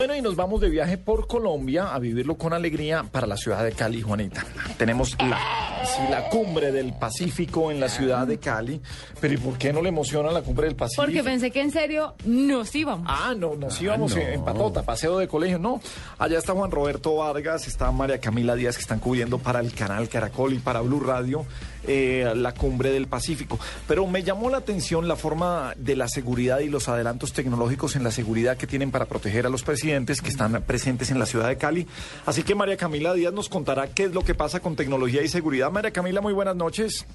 Bueno, y nos vamos de viaje por Colombia a vivirlo con alegría para la ciudad de Cali, Juanita. Tenemos la, sí, la cumbre del Pacífico en la ciudad de Cali. Pero ¿y por qué no le emociona la cumbre del Pacífico? Porque pensé que en serio nos íbamos. Ah, no, nos íbamos no. en patota, paseo de colegio. No, allá está Juan Roberto Vargas, está María Camila Díaz que están cubriendo para el canal Caracol y para Blue Radio eh, la cumbre del Pacífico. Pero me llamó la atención la forma de la seguridad y los adelantos tecnológicos en la seguridad que tienen para proteger a los presidentes que están presentes en la ciudad de Cali. Así que María Camila Díaz nos contará qué es lo que pasa con tecnología y seguridad. María Camila, muy buenas noches.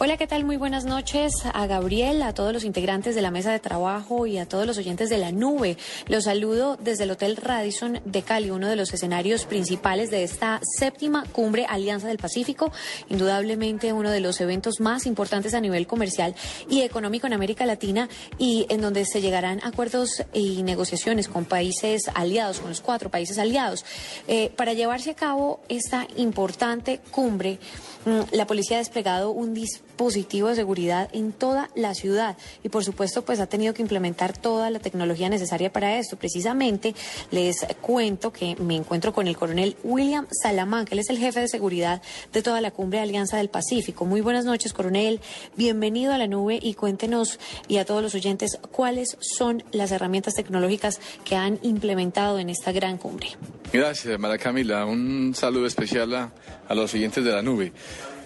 Hola, ¿qué tal? Muy buenas noches a Gabriel, a todos los integrantes de la mesa de trabajo y a todos los oyentes de la nube. Los saludo desde el Hotel Radisson de Cali, uno de los escenarios principales de esta séptima cumbre Alianza del Pacífico, indudablemente uno de los eventos más importantes a nivel comercial y económico en América Latina y en donde se llegarán acuerdos y negociaciones con países aliados, con los cuatro países aliados. Eh, para llevarse a cabo esta importante cumbre, mm, la policía ha desplegado un dispositivo de seguridad en toda la ciudad y por supuesto pues ha tenido que implementar toda la tecnología necesaria para esto. Precisamente les cuento que me encuentro con el coronel William Salamán, que él es el jefe de seguridad de toda la cumbre Alianza del Pacífico. Muy buenas noches, coronel. Bienvenido a la nube y cuéntenos y a todos los oyentes cuáles son las herramientas tecnológicas que han implementado en esta gran cumbre. Gracias, Mara Camila. Un saludo especial a los oyentes de la nube.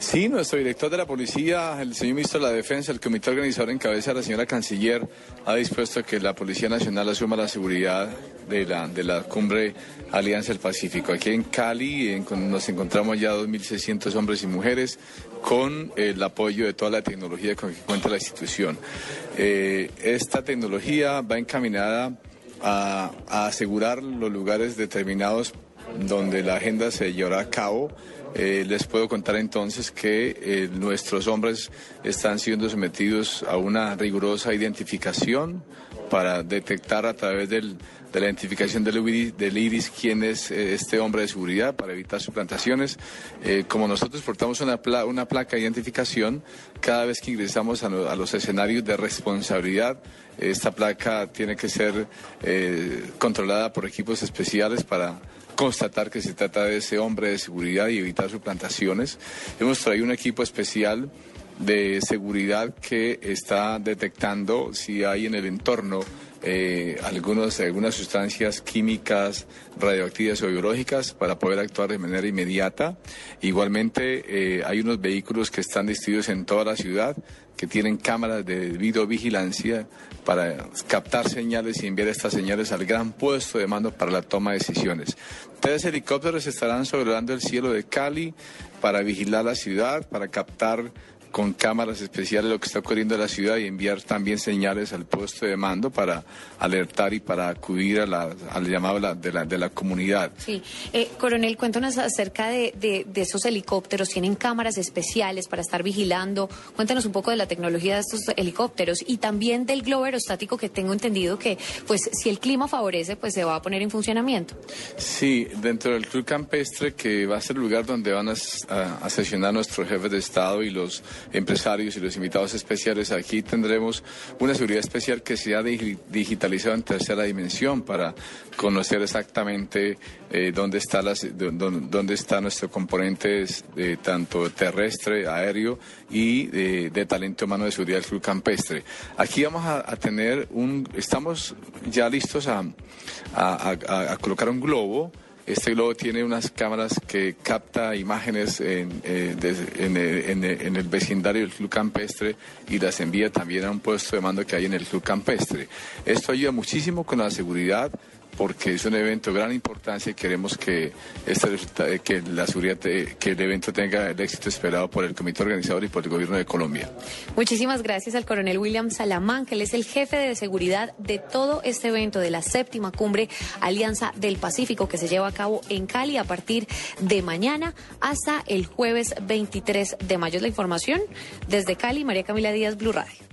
Sí, nuestro director de la policía, el señor ministro de la Defensa, el comité organizador en cabeza de la señora canciller, ha dispuesto que la Policía Nacional asuma la seguridad de la, de la cumbre Alianza del Pacífico. Aquí en Cali en- nos encontramos ya 2.600 hombres y mujeres con el apoyo de toda la tecnología con que cuenta la institución. Eh, esta tecnología va encaminada a asegurar los lugares determinados donde la agenda se llevará a cabo. Eh, les puedo contar entonces que eh, nuestros hombres están siendo sometidos a una rigurosa identificación para detectar a través del- de la identificación del iris, quién es eh, este hombre de seguridad para evitar suplantaciones. Como nosotros portamos una, pla- una placa de identificación, cada vez que ingresamos a, lo- a los escenarios de responsabilidad, esta placa tiene que ser controlada por equipos especiales para constatar que se trata de ese hombre de seguridad y evitar suplantaciones. Hemos traído un equipo especial de seguridad que está detectando si hay en el entorno eh, algunas sustancias químicas, radioactivas o biológicas para poder actuar de manera inmediata. Igualmente, eh, hay unos vehículos que están distribuidos en toda la ciudad que tienen cámaras de videovigilancia para captar señales y enviar estas señales al gran puesto de mando para la toma de decisiones. Tres helicópteros estarán sobrevolando el cielo de Cali para vigilar la ciudad, para captar con cámaras especiales lo que está ocurriendo en la ciudad y enviar también señales al puesto de mando para alertar y para acudir a la- al llamado de la- de la, de la comunidad. Sí. Eh, coronel, cuéntanos acerca de, de- de esos helicópteros. ¿Tienen cámaras especiales para estar vigilando? Cuéntanos un poco de la tecnología de estos helicópteros y también del globo aerostático que tengo entendido que, pues, si el clima favorece, pues se va a poner en funcionamiento. Sí, dentro del Club Campestre, que va a ser el lugar donde van a, a- a sesionar nuestros jefes de Estado y los empresarios y los invitados especiales, aquí tendremos una seguridad especial que se ha digi- digitalizado en tercera dimensión para conocer exactamente eh, dónde, está las, dó- dó- dónde está nuestro componente eh, tanto terrestre, aéreo y eh, de talento humano de seguridad del Club Campestre. Aquí vamos a, tener un, estamos ya listos a colocar un globo. Este globo tiene unas cámaras que capta imágenes en, eh, en el- en el vecindario del Club Campestre y las envía también a un puesto de mando que hay en el Club Campestre. Esto ayuda muchísimo con la seguridad porque es un evento de gran importancia y queremos que, este eh, que seguridad, te- que el evento tenga el éxito esperado por el comité organizador y por el gobierno de Colombia. Muchísimas gracias al coronel William Salamán, que él es el jefe de seguridad de todo este evento de la séptima cumbre Alianza del Pacífico que se lleva a cabo en Cali a partir de mañana hasta el jueves 23 de mayo. Es la información desde Cali, María Camila Díaz, Blue Radio.